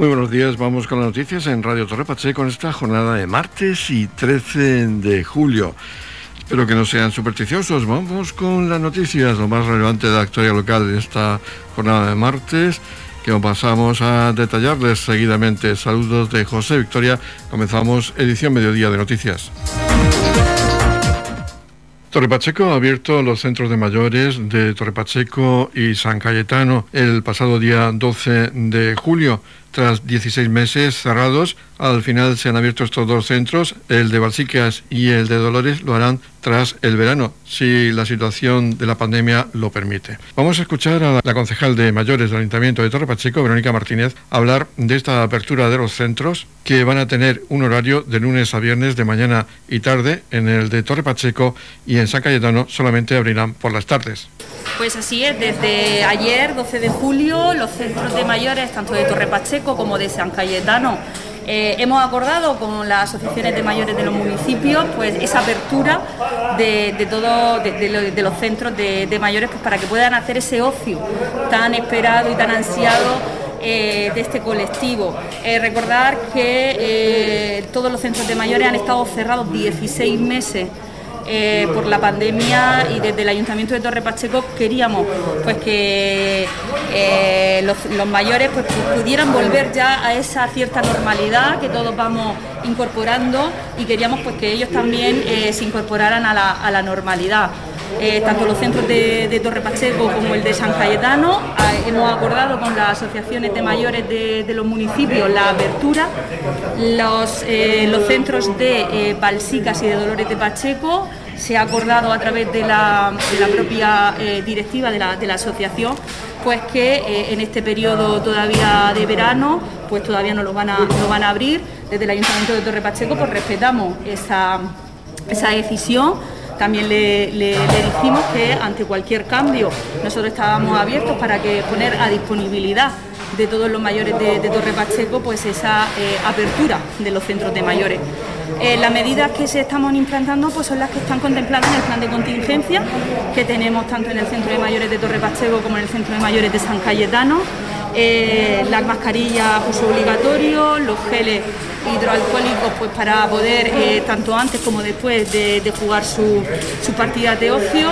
Muy buenos días, vamos con las noticias en Radio Torre Pacheco con esta jornada de martes y 13 de julio. Espero que no sean supersticiosos. Vamos con las noticias, lo más relevante de la actualidad local de esta jornada de martes, que pasamos a detallarles seguidamente. Saludos de José Victoria. Comenzamos edición mediodía de noticias. Torre Pacheco ha abierto los centros de mayores de Torre Pacheco y San Cayetano el pasado día 12 de julio. Tras 16 meses cerrados, al final se han abierto estos dos centros, el de Balsicas y el de Dolores lo harán tras el verano, si la situación de la pandemia lo permite. Vamos a escuchar a la concejal de mayores del Ayuntamiento de Torre Pacheco, Verónica Martínez, hablar de esta apertura de los centros que van a tener un horario de lunes a viernes de mañana y tarde en el de Torre Pacheco y en San Cayetano solamente abrirán por las tardes. Pues así es, desde ayer, 12 de julio, los centros de mayores, tanto de Torre Pacheco como de San Cayetano, eh, hemos acordado con las asociaciones de mayores de los municipios pues esa apertura de, de, los centros de, mayores pues, para que puedan hacer ese ocio tan esperado y tan ansiado eh, de este colectivo. Eh, recordar que todos los centros de mayores han estado cerrados 16 meses eh, por la pandemia y desde el Ayuntamiento de Torre Pacheco queríamos pues que eh, los, mayores pues, pudieran volver ya a esa cierta normalidad que todos vamos incorporando y queríamos pues que ellos también eh, se incorporaran a la, normalidad. tanto los centros de, Torre Pacheco como el de San Cayetano. hemos acordado con las asociaciones de mayores de, los municipios la apertura. Los, los centros de Balsicas y de Dolores de Pacheco se ha acordado a través de la, propia eh, directiva de la, asociación pues que eh, en este periodo todavía de verano pues todavía no lo van a, abrir. Desde el Ayuntamiento de Torre Pacheco pues respetamos esa, decisión. También le, le, dijimos que ante cualquier cambio nosotros estábamos abiertos para que poner a disponibilidad de todos los mayores de, Torre Pacheco pues esa eh, apertura de los centros de mayores. Eh, las medidas que se estamos implantando pues, son las que están contempladas en el plan de contingencia que tenemos tanto en el Centro de Mayores de Torre Pacheco como en el Centro de Mayores de San Cayetano. Eh, las mascarillas uso obligatorio, los geles hidroalcohólicos pues para poder eh, tanto antes como después de, jugar su, su partida de ocio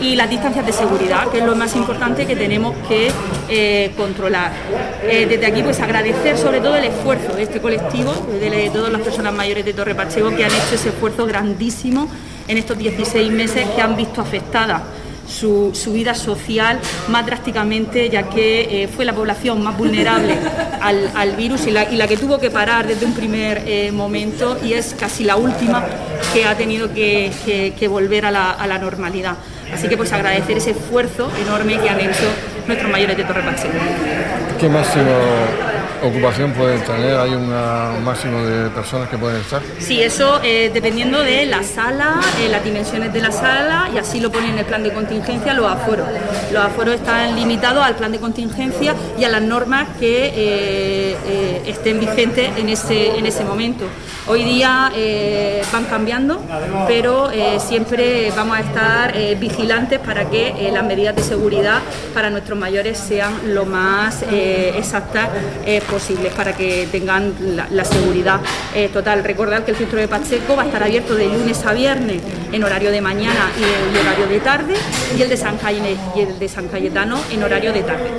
y las distancias de seguridad, que es lo más importante que tenemos que eh, controlar. Eh, desde aquí pues agradecer sobre todo el esfuerzo de este colectivo, de, todas las personas mayores de Torre Pacheco que han hecho ese esfuerzo grandísimo en estos 16 meses que han visto afectadas su, vida social más drásticamente, ya que eh, fue la población más vulnerable al, virus y la, que tuvo que parar desde un primer eh, momento y es casi la última que ha tenido que, volver a la, normalidad. Así que pues agradecer ese esfuerzo enorme que han hecho nuestros mayores de Torre Pacheco. ¿Qué máximo ocupación pueden tener? ¿Hay un máximo de personas que pueden estar? Sí, eso eh, dependiendo de la sala, eh, las dimensiones de la sala y así lo ponen en el plan de contingencia los aforos. Los aforos están limitados al plan de contingencia y a las normas que eh, estén vigentes en ese, en ese momento. Hoy día van cambiando, pero siempre vamos a estar vigilantes para que las medidas de seguridad para nuestros mayores sean lo más exactas posibles para que tengan la, seguridad eh, total. Recordar que el centro de Pacheco va a estar abierto de lunes a viernes en horario de mañana y en horario de tarde y el de San, y el de San Cayetano en horario de tarde.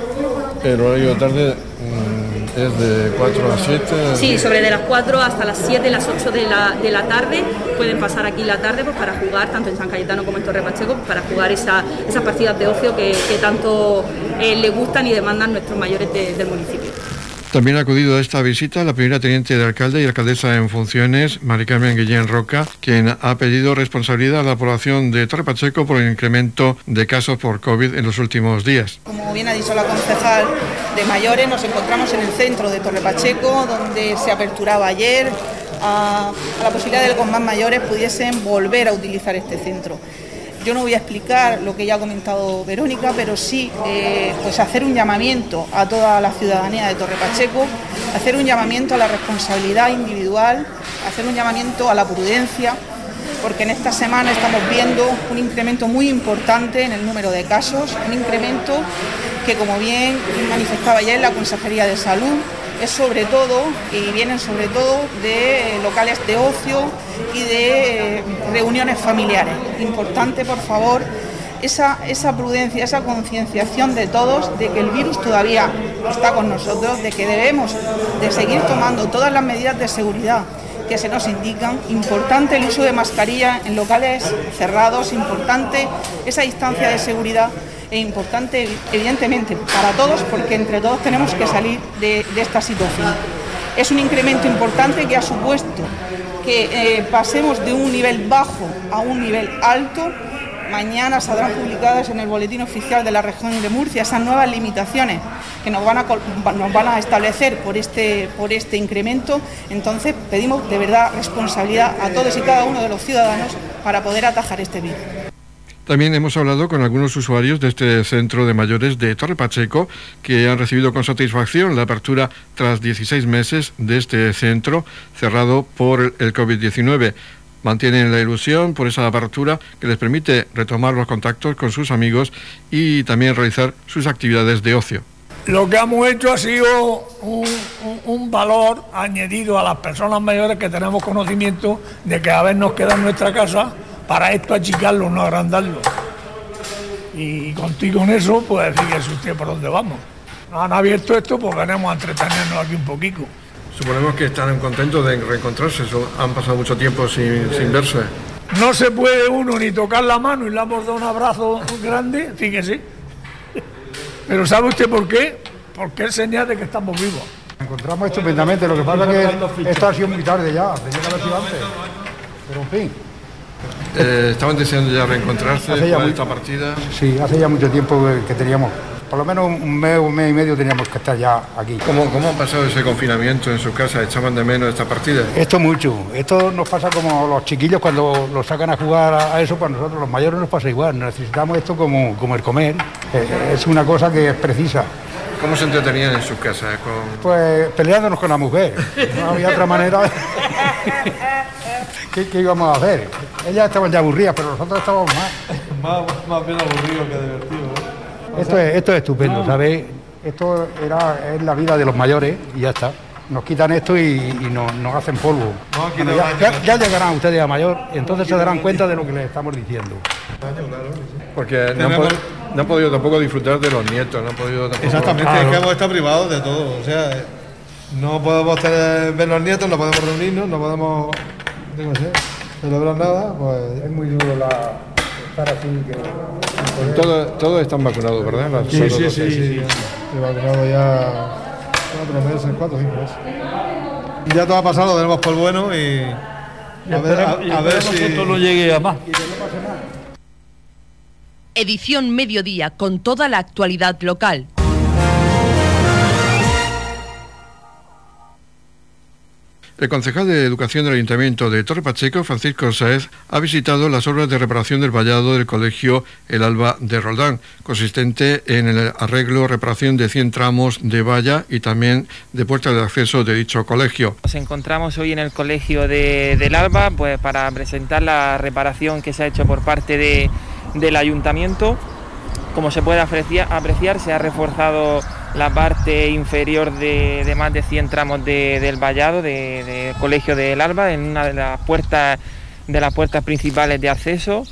El horario de tarde mm, es de 4 a 7. Sí, sobre de las 4 hasta las 7, las 8 de la, de la tarde. Pueden pasar aquí la tarde pues, para jugar, tanto en San Cayetano como en Torre Pacheco, para jugar esa, esas partidas de ocio que, tanto eh, le gustan y demandan nuestros mayores del municipio. También ha acudido a esta visita la primera teniente de alcalde y alcaldesa en funciones, Mari Carmen Guillén Roca, quien ha pedido responsabilidad a la población de Torre Pacheco por el incremento de casos por COVID en los últimos días. Como bien ha dicho la concejal de mayores, nos encontramos en el centro de Torre Pacheco, donde se aperturaba ayer a, la posibilidad de que los más mayores pudiesen volver a utilizar este centro. Yo no voy a explicar lo que ya ha comentado Verónica, pero sí eh, pues hacer un llamamiento a toda la ciudadanía de Torre Pacheco, hacer un llamamiento a la responsabilidad individual, hacer un llamamiento a la prudencia, porque en esta semana estamos viendo un incremento muy importante en el número de casos, un incremento que como bien manifestaba ayer la Consejería de Salud, es sobre todo, y vienen sobre todo de locales de ocio y de eh, reuniones familiares. Importante, por favor, esa, esa prudencia, esa concienciación de todos de que el virus todavía está con nosotros, de que debemos de seguir tomando todas las medidas de seguridad que se nos indican. Importante el uso de mascarilla en locales cerrados, importante esa distancia de seguridad e importante, evidentemente, para todos, porque entre todos tenemos que salir de, esta situación. Es un incremento importante que ha supuesto que eh, pasemos de un nivel bajo a un nivel alto mañana saldrán publicadas en el boletín oficial de la región de Murcia esas nuevas limitaciones que nos van a, nos van a establecer por este, por este incremento. Entonces pedimos de verdad responsabilidad a todos y cada uno de los ciudadanos para poder atajar este virus. También hemos hablado con algunos usuarios de este centro de mayores de Torre Pacheco que han recibido con satisfacción la apertura tras 16 meses de este centro cerrado por el COVID-19 mantienen la ilusión por esa apertura que les permite retomar los contactos con sus amigos y también realizar sus actividades de ocio. Lo que hemos hecho ha sido un, valor añadido a las personas mayores que tenemos conocimiento de que a veces nos queda en nuestra casa para esto achicarlo, no agrandarlo. Y contigo en eso, pues fíjese usted por dónde vamos. Nos han abierto esto porque venimos a entretenernos aquí un poquito. Suponemos que están contentos de reencontrarse, han pasado mucho tiempo sin, verse. No se puede uno ni tocar la mano y le hemos dado un abrazo grande, fíjese. Pero ¿sabe usted por qué? Porque es señal de que estamos vivos. encontramos estupendamente, lo que pasa es que esto ha sido muy tarde ya, tenía que haber sido antes. Pero en fin. Eh, ¿Estaban deseando ya reencontrarse después esta partida? Sí, hace ya mucho tiempo que teníamos por lo menos un mes, un mes y medio teníamos que estar ya aquí. ¿Cómo, cómo han pasado ese confinamiento en su casa? ¿Echaban de menos esta partida? Esto mucho. Esto nos pasa como los chiquillos cuando los sacan a jugar a, eso, pues nosotros los mayores nos pasa igual. Necesitamos esto como, como el comer. Eh, es una cosa que es precisa. ¿Cómo se entretenían en sus casas? Pues peleándonos con la mujer. No había otra manera. ¿Qué, ¿Qué, íbamos a hacer? Ellas estaban ya aburridas, pero nosotros estábamos más. más, más bien aburridos que divertidos. Esto es, esto es estupendo, ¿sabes? Esto era, es la vida de los mayores y ya está. Nos quitan esto y, nos, hacen polvo. ya, llegarán ustedes a mayor y entonces se darán cuenta de lo que les estamos diciendo. Porque no han, podido tampoco disfrutar de los nietos, no han podido Exactamente, es que hemos estado privados de todo. O sea, no podemos tener, ver los nietos, no podemos reunirnos, no podemos no sé, celebrar nada. Pues es muy duro la, estar así todos están vacunados, ¿verdad? sí, sí, sí, sí, He vacunado ya cuatro meses, cuatro o cinco meses. Ya todo ha pasado, tenemos por bueno y, a ver, a, ver si esto no llegue a más. Edición Mediodía con toda la actualidad local. El concejal de Educación del Ayuntamiento de Torre Pacheco, Francisco Saez, ha visitado las obras de reparación del vallado del colegio El Alba de Roldán, consistente en el arreglo, reparación de 100 tramos de valla y también de puertas de acceso de dicho colegio. Nos encontramos hoy en el colegio de, del Alba pues, para presentar la reparación que se ha hecho por parte del ayuntamiento. Como se puede apreciar se ha reforzado la parte inferior de, más de 100 tramos del vallado del Colegio del Alba, en una de las puertas de las puertas principales de acceso.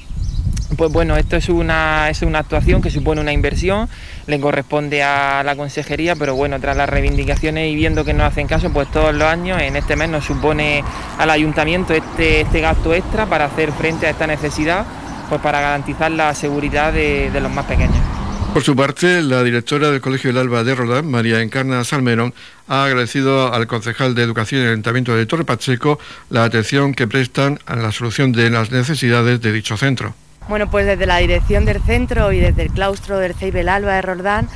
Pues bueno, esto es una, es una actuación que supone una inversión, le corresponde a la consejería, pero bueno, tras las reivindicaciones y viendo que no hacen caso, pues todos los años en este mes nos supone al ayuntamiento este, este gasto extra para hacer frente a esta necesidad, pues para garantizar la seguridad de los más pequeños. Por su parte, la directora del Colegio del Alba de Roldán, María Encarna Salmerón, ha agradecido al concejal de Educación del Ayuntamiento de Torre Pacheco la atención que prestan a la solución de las necesidades de dicho centro. Bueno, pues desde la dirección del centro y desde el claustro del Ceibel Alba de Roldán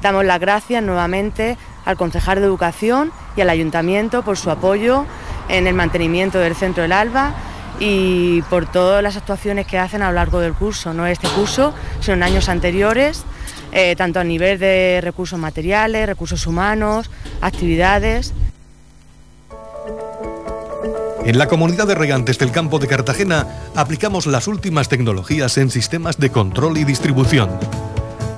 damos las gracias nuevamente al concejal de Educación y al Ayuntamiento por su apoyo en el mantenimiento del centro del Alba y por todas las actuaciones que hacen a lo largo del curso, no este curso, sino en años anteriores eh, tanto a nivel de recursos materiales, recursos humanos, actividades. En la comunidad de regantes del campo de Cartagena aplicamos las últimas tecnologías en sistemas de control y distribución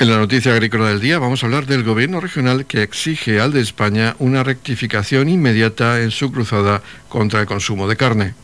En la noticia agrícola del día vamos a hablar del gobierno regional que exige al de España una rectificación inmediata en su cruzada contra el consumo de carne.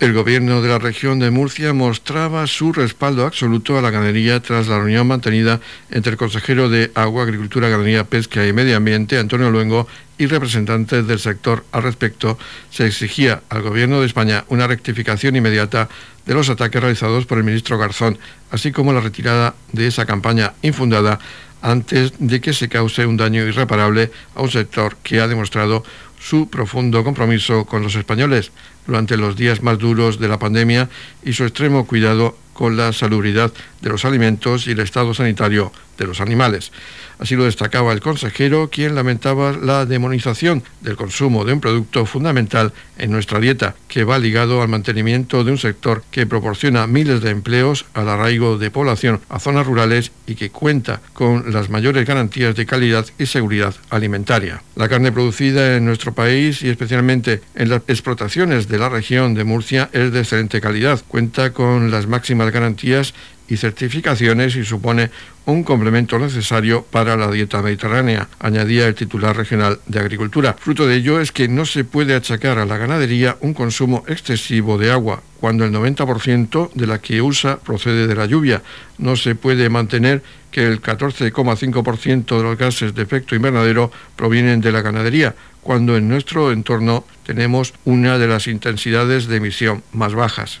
El gobierno de la región de Murcia mostraba su respaldo absoluto a la ganadería tras la reunión mantenida entre el consejero de Agua, Agricultura, Ganadería, Pesca y Medio Ambiente, Antonio Luengo, y representantes del sector al respecto. Se exigía al gobierno de España una rectificación inmediata de los ataques realizados por el ministro Garzón, así como la retirada de esa campaña infundada antes de que se cause un daño irreparable a un sector que ha demostrado su profundo compromiso con los españoles. Durante los días más duros de la pandemia y su extremo cuidado con la salubridad de los alimentos y el estado sanitario de los animales. Así lo destacaba el consejero, quien lamentaba la demonización del consumo de un producto fundamental en nuestra dieta, que va ligado al mantenimiento de un sector que proporciona miles de empleos al arraigo de población a zonas rurales y que cuenta con las mayores garantías de calidad y seguridad alimentaria. La carne producida en nuestro país y especialmente en las explotaciones de la región de Murcia es de excelente calidad, cuenta con las máximas garantías y certificaciones y supone un complemento necesario para la dieta mediterránea, añadía el titular regional de Agricultura. Fruto de ello es que no se puede achacar a la ganadería un consumo excesivo de agua, cuando el 90% de la que usa procede de la lluvia. No se puede mantener que el 14,5% de los gases de efecto invernadero provienen de la ganadería, cuando en nuestro entorno tenemos una de las intensidades de emisión más bajas.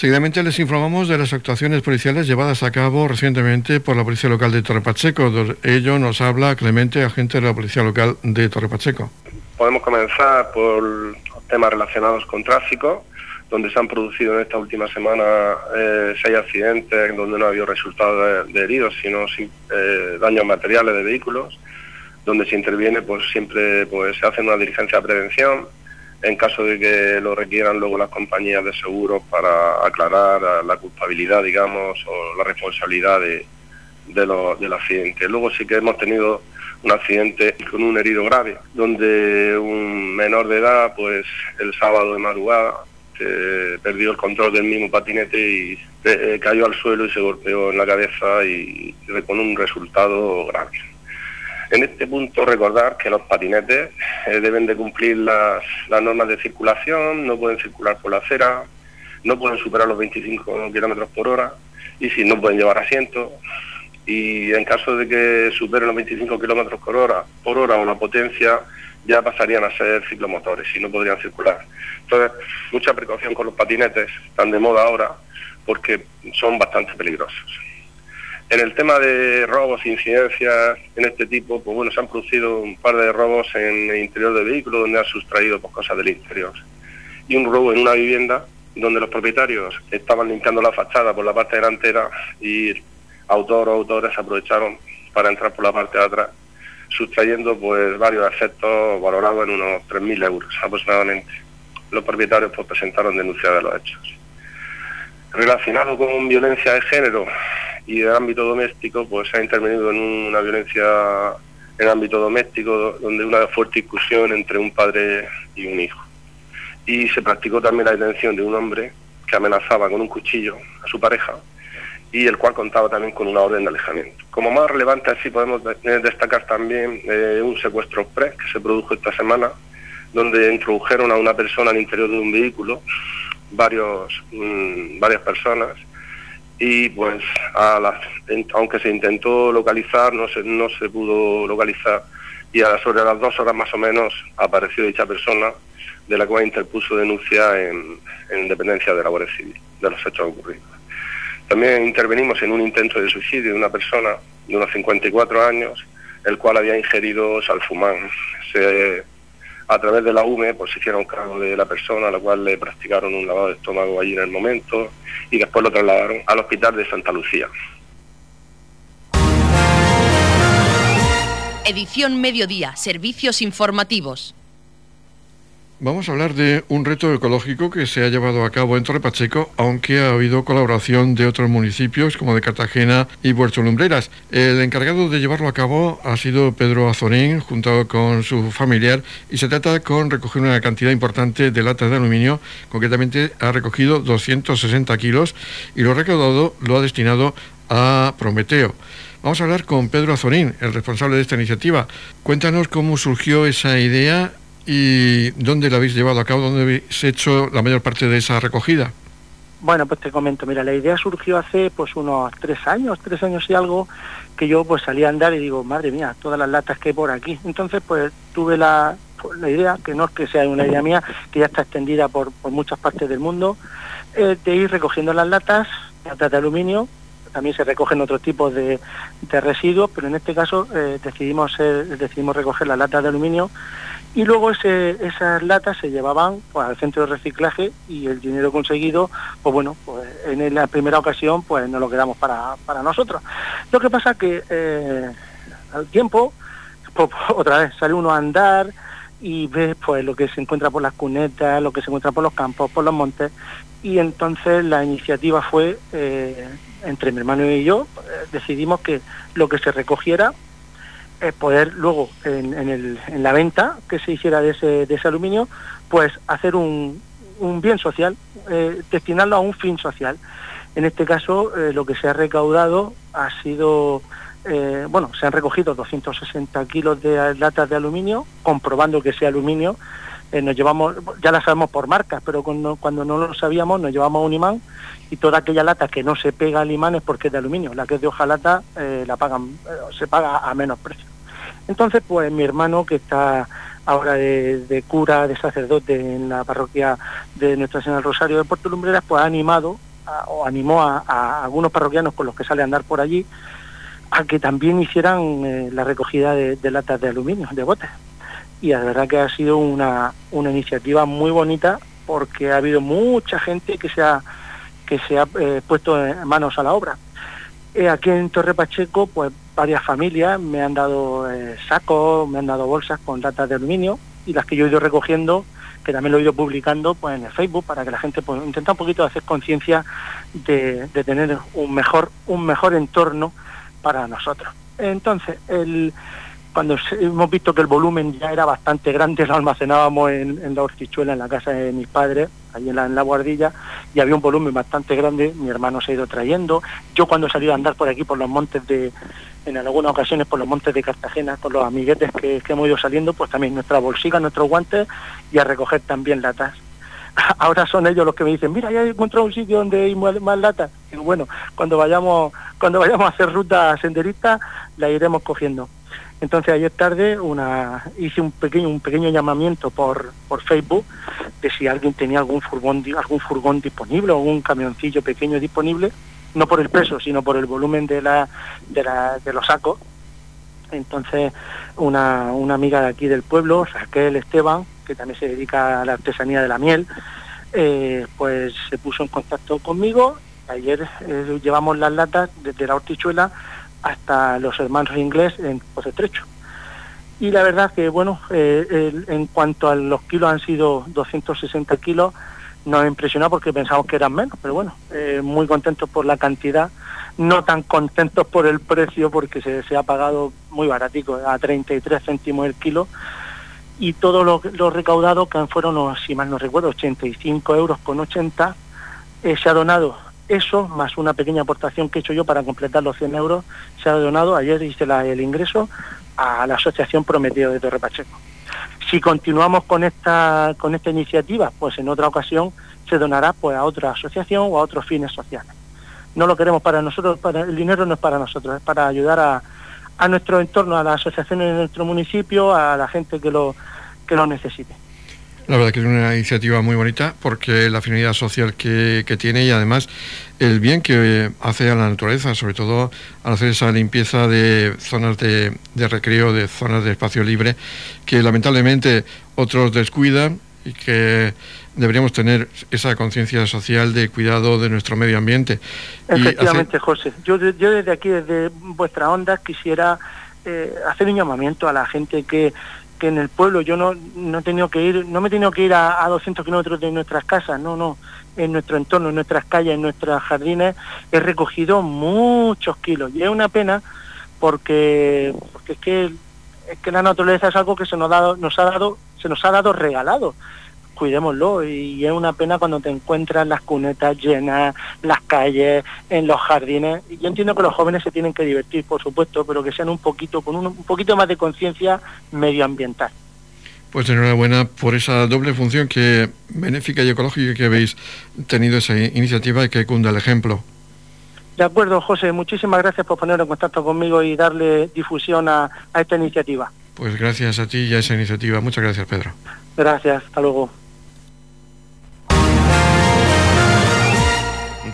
Seguidamente les informamos de las actuaciones policiales llevadas a cabo recientemente por la Policía Local de Torre Pacheco. De ello nos habla Clemente, agente de la Policía Local de Torre Pacheco. Podemos comenzar por temas relacionados con tráfico, donde se han producido en esta última semana eh, seis accidentes donde no ha habido resultados de, heridos, sino eh, daños materiales de vehículos, donde se interviene, pues siempre pues, se hace una diligencia de prevención en caso de que lo requieran luego las compañías de seguros para aclarar la culpabilidad, digamos, o la responsabilidad de, del accidente. Luego sí que hemos tenido un accidente con un herido grave, donde un menor de edad, pues el sábado de madrugada, perdió el control del mismo patinete y eh, cayó al suelo y se golpeó en la cabeza y con un resultado grave. En este punto recordar que los patinetes eh, deben de cumplir las, normas de circulación, no pueden circular por la acera, no pueden superar los 25 kilómetros por hora y si no pueden llevar asiento. Y en caso de que superen los 25 kilómetros por hora, por hora o la potencia, ya pasarían a ser ciclomotores y no podrían circular. Entonces, mucha precaución con los patinetes, están de moda ahora, porque son bastante peligrosos. En el tema de robos, incidencias en este tipo, pues bueno, se han producido un par de robos en el interior del vehículo donde han sustraído pues, cosas del interior. Y un robo en una vivienda donde los propietarios estaban limpiando la fachada por la parte delantera y autor o autores aprovecharon para entrar por la parte de atrás, sustrayendo pues varios efectos valorados en unos 3.000 euros aproximadamente. Los propietarios pues presentaron denuncia de los hechos. Relacionado con violencia de género, y el ámbito doméstico pues se ha intervenido en una violencia en ámbito doméstico donde una fuerte discusión entre un padre y un hijo. Y se practicó también la detención de un hombre que amenazaba con un cuchillo a su pareja y el cual contaba también con una orden de alejamiento. Como más relevante así podemos destacar también eh, un secuestro express que se produjo esta semana donde introdujeron a una persona al interior de un vehículo, varios, mm, varias personas, y pues aunque se intentó localizar, no se, no se pudo localizar, y a sobre las dos horas más o menos apareció dicha persona, de la cual interpuso denuncia en, en dependencia de la Guardia Civil, de los hechos ocurridos. También intervenimos en un intento de suicidio de una persona de unos 54 años, el cual había ingerido salfumán. Se, a través de la UME pues, se hicieron cargo de la persona, a la cual le practicaron un lavado de estómago allí en el momento y después lo trasladaron al hospital de Santa Lucía. Edición Mediodía, Servicios Informativos. Vamos a hablar de un reto ecológico que se ha llevado a cabo en Torre Pacheco, aunque ha habido colaboración de otros municipios como de Cartagena y Puerto Lumbreras. El encargado de llevarlo a cabo ha sido Pedro Azorín, junto con su familiar, y se trata con recoger una cantidad importante de latas de aluminio, concretamente ha recogido 260 kilos y lo recaudado lo ha destinado a Prometeo. Vamos a hablar con Pedro Azorín, el responsable de esta iniciativa. Cuéntanos cómo surgió esa idea ¿Y dónde la habéis llevado a cabo? ¿Dónde habéis hecho la mayor parte de esa recogida? Bueno, pues te comento, mira, la idea surgió hace pues unos tres años, tres años y algo, que yo pues salí a andar y digo, madre mía, todas las latas que hay por aquí. Entonces pues tuve la, pues, idea, que no es que sea una idea mía, que ya está extendida por, muchas partes del mundo, eh, de ir recogiendo las latas, latas de aluminio, también se recogen otros tipos de, residuos, pero en este caso eh, decidimos, decidimos recoger las latas de aluminio y luego esas latas se llevaban pues, al centro de reciclaje y el dinero conseguido, pues bueno, pues en la primera ocasión pues no lo quedamos para, nosotros. Lo que pasa que eh, al tiempo, pues, otra vez sale uno a andar y ve pues lo que se encuentra por las cunetas, lo que se encuentra por los campos, por los montes, y entonces la iniciativa fue, eh, entre mi hermano y yo, eh, decidimos que lo que se recogiera poder luego en, la venta que se hiciera de ese, aluminio, pues hacer un, bien social, eh, destinarlo a un fin social. En este caso, eh, lo que se ha recaudado ha sido, eh, bueno, se han recogido 260 kilos de latas de aluminio, comprobando que ese aluminio nos llevamos, ya la sabemos por marcas, pero cuando, cuando no lo sabíamos nos llevamos un imán y toda aquella lata que no se pega al imán es porque es de aluminio, la que es de hojalata la pagan, se paga a menos precio. Entonces, pues mi hermano, que está ahora de, cura, de sacerdote en la parroquia de Nuestra Señora del Rosario de Puerto Lumbreras, pues ha animado o animó a, algunos parroquianos con los que sale a andar por allí a que también hicieran eh, la recogida de, latas de aluminio, de botes. Y la verdad que ha sido una, iniciativa muy bonita porque ha habido mucha gente que se ha, que se ha eh, puesto manos a la obra. Eh, aquí en Torre Pacheco, pues varias familias me han dado eh, sacos, me han dado bolsas con latas de aluminio y las que yo he ido recogiendo, que también lo he ido publicando pues en el Facebook para que la gente pues intenta un poquito hacer conciencia de, de, tener un mejor, un mejor entorno para nosotros. Entonces, el, cuando hemos visto que el volumen ya era bastante grande, lo almacenábamos en, la hortichuela, en la casa de mis padres, allí en la, guardilla, y había un volumen bastante grande, mi hermano se ha ido trayendo, yo cuando he salido a andar por aquí, por los montes de, en algunas ocasiones por los montes de Cartagena, con los amiguetes que, hemos ido saliendo, pues también nuestra bolsica, nuestros guantes, y a recoger también latas. Ahora son ellos los que me dicen, mira, ya he encontrado un sitio donde hay más, latas. Y bueno, cuando vayamos, cuando vayamos a hacer ruta senderista, la iremos cogiendo. Entonces ayer tarde hice un pequeño, llamamiento por, Facebook de si alguien tenía algún furgón, disponible o algún camioncillo pequeño disponible, no por el peso, sino por el volumen de, los sacos. Entonces una, una amiga de aquí del pueblo, Raquel Esteban, que también se dedica a la artesanía de la miel, eh, pues se puso en contacto conmigo. Ayer eh, llevamos las latas desde la hortichuela hasta los hermanos inglés en Estrecho. Y la verdad que, bueno, eh, en cuanto a los kilos han sido 260 kilos, nos ha impresionado porque pensamos que eran menos, pero bueno, eh, muy contentos por la cantidad, no tan contentos por el precio porque se, ha pagado muy baratico, a 33 céntimos el kilo, y todo lo, lo recaudado, que fueron, si mal no recuerdo, 85 euros con 80, eh, se ha donado eso, más una pequeña aportación que he hecho yo para completar los 100 euros, se ha donado, ayer hice el ingreso, a la Asociación Prometido de Torre Pacheco. Si continuamos con esta, con esta iniciativa, pues en otra ocasión se donará pues a otra asociación o a otros fines sociales. No lo queremos para nosotros, para, el dinero no es para nosotros, es para ayudar a, a nuestro entorno, a las asociaciones de nuestro municipio, a la gente que lo, que lo necesite. La verdad que es una iniciativa muy bonita porque la finalidad social que, tiene y además el bien que hace a la naturaleza, sobre todo al hacer esa limpieza de zonas de, de recreo, de zonas de espacio libre, que lamentablemente otros descuidan y que deberíamos tener esa conciencia social de cuidado de nuestro medio ambiente. Efectivamente, José. Yo, yo desde aquí, desde vuestra onda, quisiera eh, hacer un llamamiento a la gente que que en el pueblo yo no, no he tenido que ir, no me he tenido que ir a, 200 kilómetros de nuestras casas, no, no, en nuestro entorno, en nuestras calles, en nuestros jardines, he recogido muchos kilos. Y es una pena porque, porque es que es que la naturaleza es algo que se nos ha dado, nos ha dado, se nos ha dado regalado cuidémoslo y es una pena cuando te encuentras las cunetas llenas, las calles, en los jardines. Yo entiendo que los jóvenes se tienen que divertir, por supuesto, pero que sean un poquito, con un, poquito más de conciencia medioambiental. Pues enhorabuena por esa doble función que benéfica y ecológica que habéis tenido esa iniciativa y que cunda el ejemplo. De acuerdo, José, muchísimas gracias por poner en contacto conmigo y darle difusión a, a esta iniciativa. Pues gracias a ti y a esa iniciativa. Muchas gracias, Pedro. Gracias, hasta luego.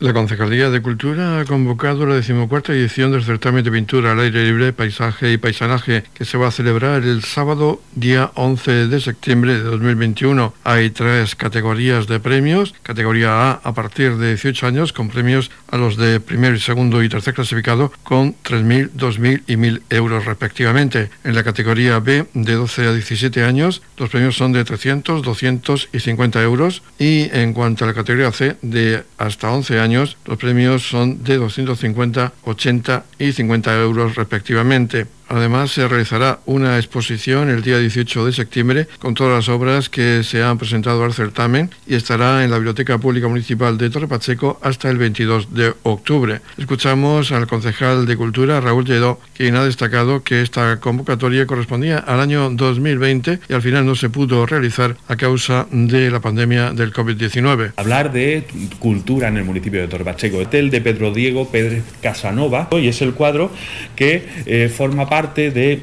La Concejalía de Cultura ha convocado la decimocuarta edición del certamen de pintura al aire libre, paisaje y paisanaje que se va a celebrar el sábado día 11 de septiembre de 2021. Hay tres categorías de premios. Categoría A a partir de 18 años con premios a los de primer, segundo y tercer clasificado con 3.000, 2.000 y 1.000 euros respectivamente. En la categoría B de 12 a 17 años los premios son de 300, 200 y 50 euros. Y en cuanto a la categoría C de hasta 11 años los premios son de 250, 80 y 50 euros respectivamente. Además, se realizará una exposición el día 18 de septiembre con todas las obras que se han presentado al certamen y estará en la Biblioteca Pública Municipal de Torre Pacheco hasta el 22 de octubre. Escuchamos al concejal de Cultura, Raúl Lledó, quien ha destacado que esta convocatoria correspondía al año 2020 y al final no se pudo realizar a causa de la pandemia del COVID-19. Hablar de cultura en el municipio de Torre Pacheco. Este es el de Pedro Diego Pérez Casanova y es el cuadro que eh, forma parte parte de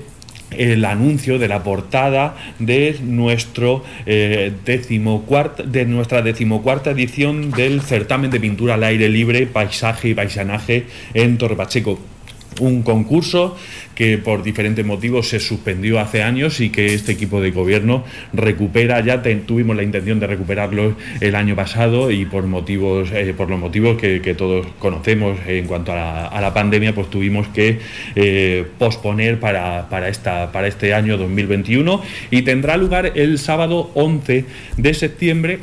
el anuncio de la portada de nuestro eh, de nuestra decimocuarta edición del certamen de pintura al aire libre, paisaje y paisanaje en Torre Pacheco un concurso que por diferentes motivos se suspendió hace años y que este equipo de gobierno recupera, ya tuvimos la intención de recuperarlo el año pasado y por motivos, eh, por los motivos que, todos conocemos en cuanto a la, pandemia, pues tuvimos que eh, posponer para, para, esta, para este año 2021 y tendrá lugar el sábado 11 de septiembre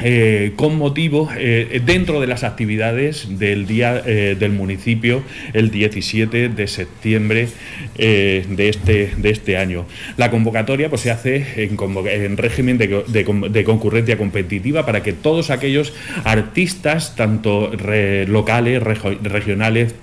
eh, con motivo eh, dentro de las actividades del día eh, del municipio el 17 de septiembre de, este, de este año. La convocatoria pues, se hace en, régimen de, concurrencia competitiva para que todos aquellos artistas, tanto locales, regionales,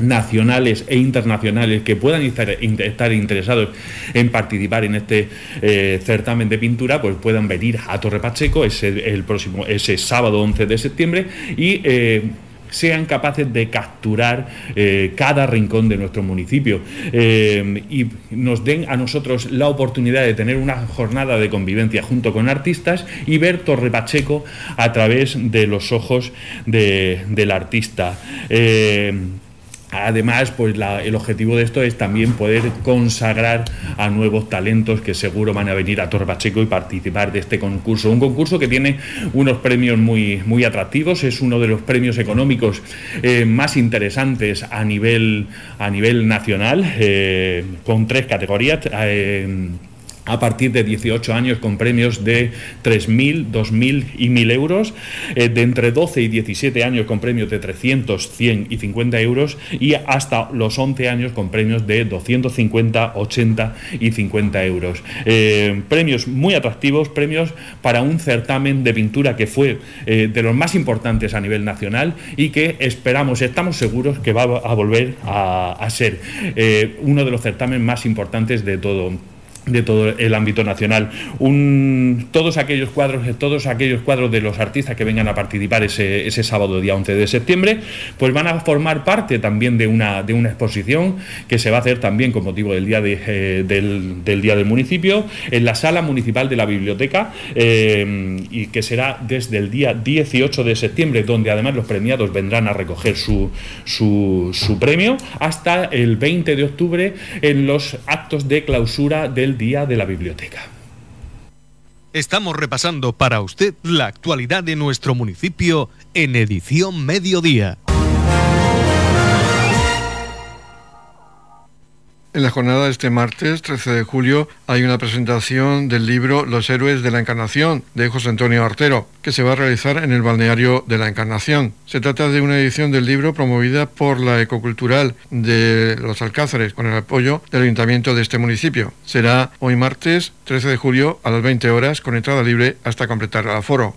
nacionales e internacionales que puedan estar, interesados en participar en este eh, certamen de pintura, pues puedan venir a Torre Pacheco ese, el próximo, ese sábado 11 de septiembre y eh, sean capaces de capturar eh, cada rincón de nuestro municipio y nos den a nosotros la oportunidad de tener una jornada de convivencia junto con artistas y ver Torre Pacheco a través de los ojos del artista. Además, pues el objetivo de esto es también poder consagrar a nuevos talentos que seguro van a venir a Torre Pacheco y participar de este concurso. Un concurso que tiene unos premios muy, muy atractivos, es uno de los premios económicos eh, más interesantes a nivel, a nivel nacional, eh, con tres categorías. Eh, a partir de 18 años con premios de 3.000, 2.000 y 1.000 euros, eh, de entre 12 y 17 años con premios de 300, 100 y 50 euros y hasta los 11 años con premios de 250, 80 y 50 euros. Eh, premios muy atractivos, premios para un certamen de pintura que fue eh, de los más importantes a nivel nacional y que esperamos, estamos seguros que va a volver a, a ser uno de los certámenes más importantes de todo de todo el ámbito nacional. todos aquellos cuadros, todos aquellos cuadros de los artistas que vengan a participar ese, ese, sábado día 11 de septiembre, pues van a formar parte también de una, de una exposición que se va a hacer también con motivo del día, eh, del, día del municipio en la sala municipal de la biblioteca eh, y que será desde el día 18 de septiembre, donde además los premiados vendrán a recoger su, su, su premio, hasta el 20 de octubre en los actos de clausura del Día de la Biblioteca. Estamos repasando para usted la actualidad de nuestro municipio en edición mediodía. En la jornada de este martes 13 de julio hay una presentación del libro Los héroes de la Encarnación de José Antonio Artero, que se va a realizar en el balneario de la Encarnación. Se trata de una edición del libro promovida por la Ecocultural de Los Alcázares con el apoyo del ayuntamiento de este municipio. Será hoy martes 13 de julio a las 20 horas con entrada libre hasta completar el aforo.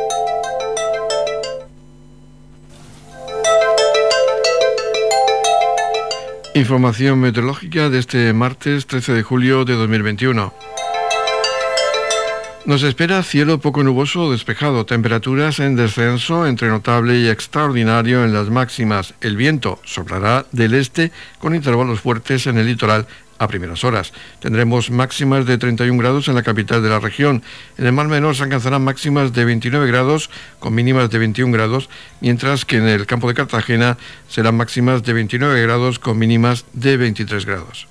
Información meteorológica de este martes 13 de julio de 2021. Nos espera cielo poco nuboso o despejado, temperaturas en descenso entre notable y extraordinario en las máximas. El viento soplará del este con intervalos fuertes en el litoral a primeras horas. Tendremos máximas de 31 grados en la capital de la región. En el Mar Menor se alcanzarán máximas de 29 grados con mínimas de 21 grados, mientras que en el campo de Cartagena serán máximas de 29 grados con mínimas de 23 grados.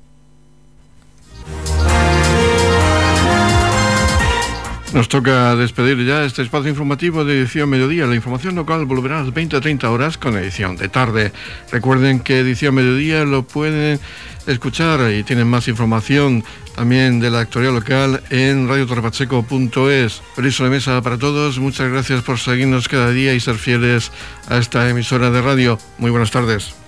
Nos toca despedir ya este espacio informativo de edición mediodía. La información local volverá a las 20 a 30 horas con edición de tarde. Recuerden que edición mediodía lo pueden escuchar y tienen más información también de la actualidad local en radiotorrepacheco.es. Feliz mesa para todos. Muchas gracias por seguirnos cada día y ser fieles a esta emisora de radio. Muy buenas tardes.